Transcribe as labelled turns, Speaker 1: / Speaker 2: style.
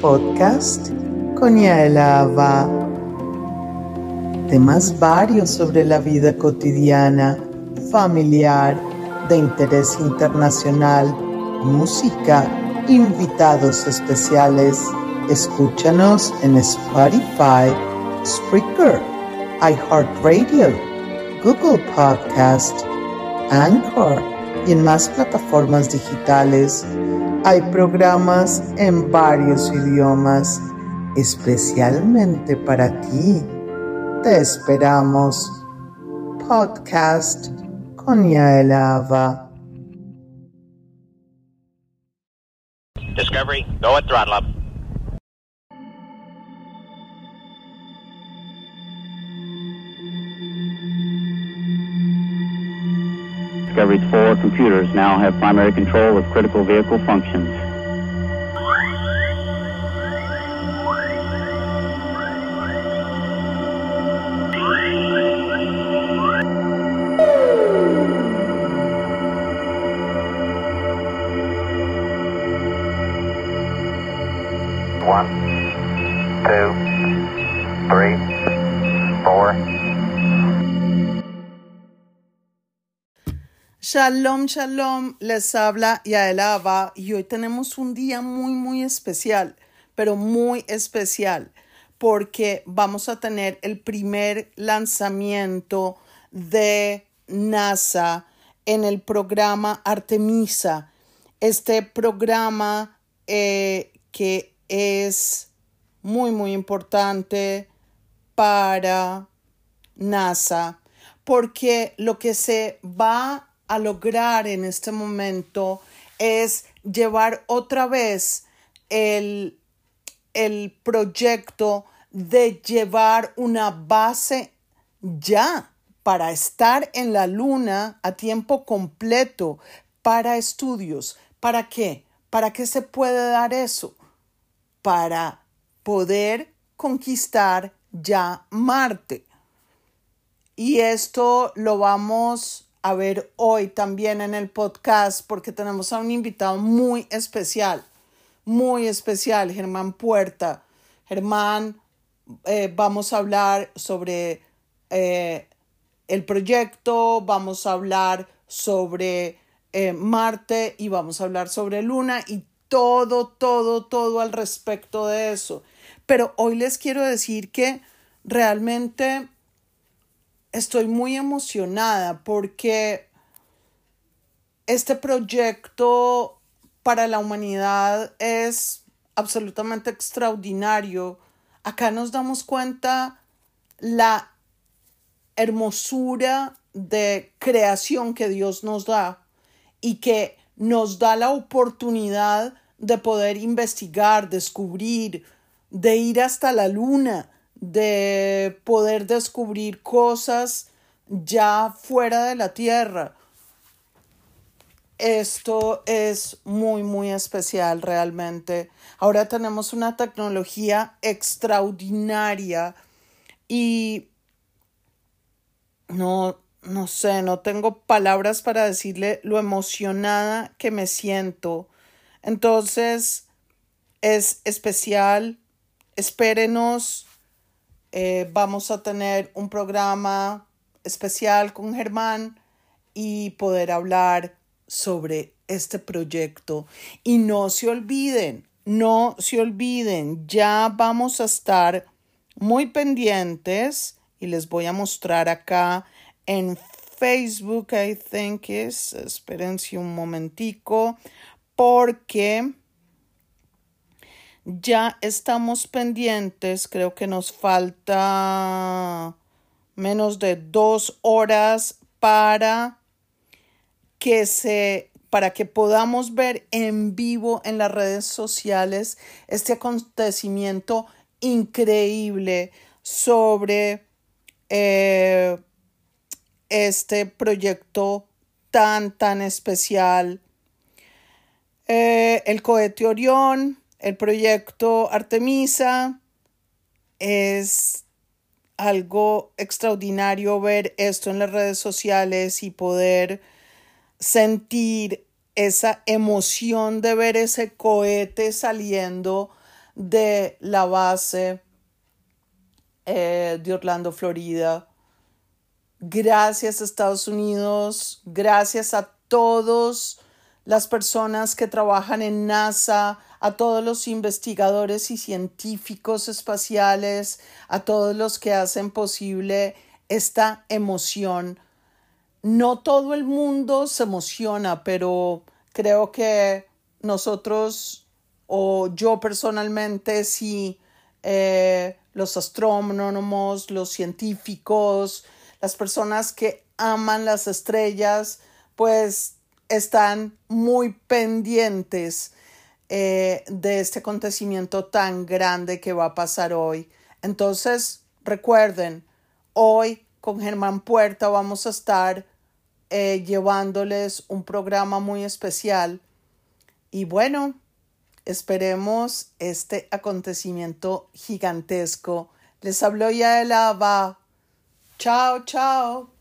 Speaker 1: podcast con Yaelava. Temas varios sobre la vida cotidiana, familiar, de interés internacional, música, invitados especiales. Escúchanos en Spotify, Spreaker, iHeartRadio, Google Podcast, Anchor y en más plataformas digitales. Hay programas en varios idiomas, especialmente para ti. Te esperamos. Podcast con Yael Ava.
Speaker 2: Discovery, go at throttle up.
Speaker 3: Discovery's four computers now have primary control of critical vehicle functions.
Speaker 1: Shalom, shalom, les habla Yael Ava y hoy tenemos un día muy, muy especial, pero muy especial, porque vamos a tener el primer lanzamiento de NASA en el programa Artemisa. Este programa eh, que es muy, muy importante para NASA, porque lo que se va a lograr en este momento es llevar otra vez el, el proyecto de llevar una base ya para estar en la luna a tiempo completo para estudios. ¿Para qué? ¿Para qué se puede dar eso? Para poder conquistar ya Marte. Y esto lo vamos a ver hoy también en el podcast porque tenemos a un invitado muy especial, muy especial, Germán Puerta. Germán, eh, vamos a hablar sobre eh, el proyecto, vamos a hablar sobre eh, Marte y vamos a hablar sobre Luna y todo, todo, todo al respecto de eso. Pero hoy les quiero decir que realmente estoy muy emocionada porque este proyecto para la humanidad es absolutamente extraordinario. Acá nos damos cuenta la hermosura de creación que Dios nos da y que nos da la oportunidad de poder investigar, descubrir, de ir hasta la luna, de poder descubrir cosas ya fuera de la Tierra. Esto es muy, muy especial realmente. Ahora tenemos una tecnología extraordinaria y no, no sé, no tengo palabras para decirle lo emocionada que me siento. Entonces, es especial. Espérenos eh, vamos a tener un programa especial con Germán y poder hablar sobre este proyecto. Y no se olviden, no se olviden, ya vamos a estar muy pendientes y les voy a mostrar acá en Facebook, I think es, espérense un momentico, porque ya estamos pendientes, creo que nos falta menos de dos horas para que se para que podamos ver en vivo en las redes sociales este acontecimiento increíble sobre eh, este proyecto tan tan especial. Eh, el cohete Orión el proyecto Artemisa es algo extraordinario ver esto en las redes sociales y poder sentir esa emoción de ver ese cohete saliendo de la base eh, de Orlando, Florida. Gracias Estados Unidos, gracias a todos las personas que trabajan en NASA, a todos los investigadores y científicos espaciales, a todos los que hacen posible esta emoción. No todo el mundo se emociona, pero creo que nosotros o yo personalmente sí, eh, los astrónomos, los científicos, las personas que aman las estrellas, pues están muy pendientes eh, de este acontecimiento tan grande que va a pasar hoy. Entonces, recuerden, hoy con Germán Puerta vamos a estar eh, llevándoles un programa muy especial. Y bueno, esperemos este acontecimiento gigantesco. Les habló ya el Ava. Chao, chao.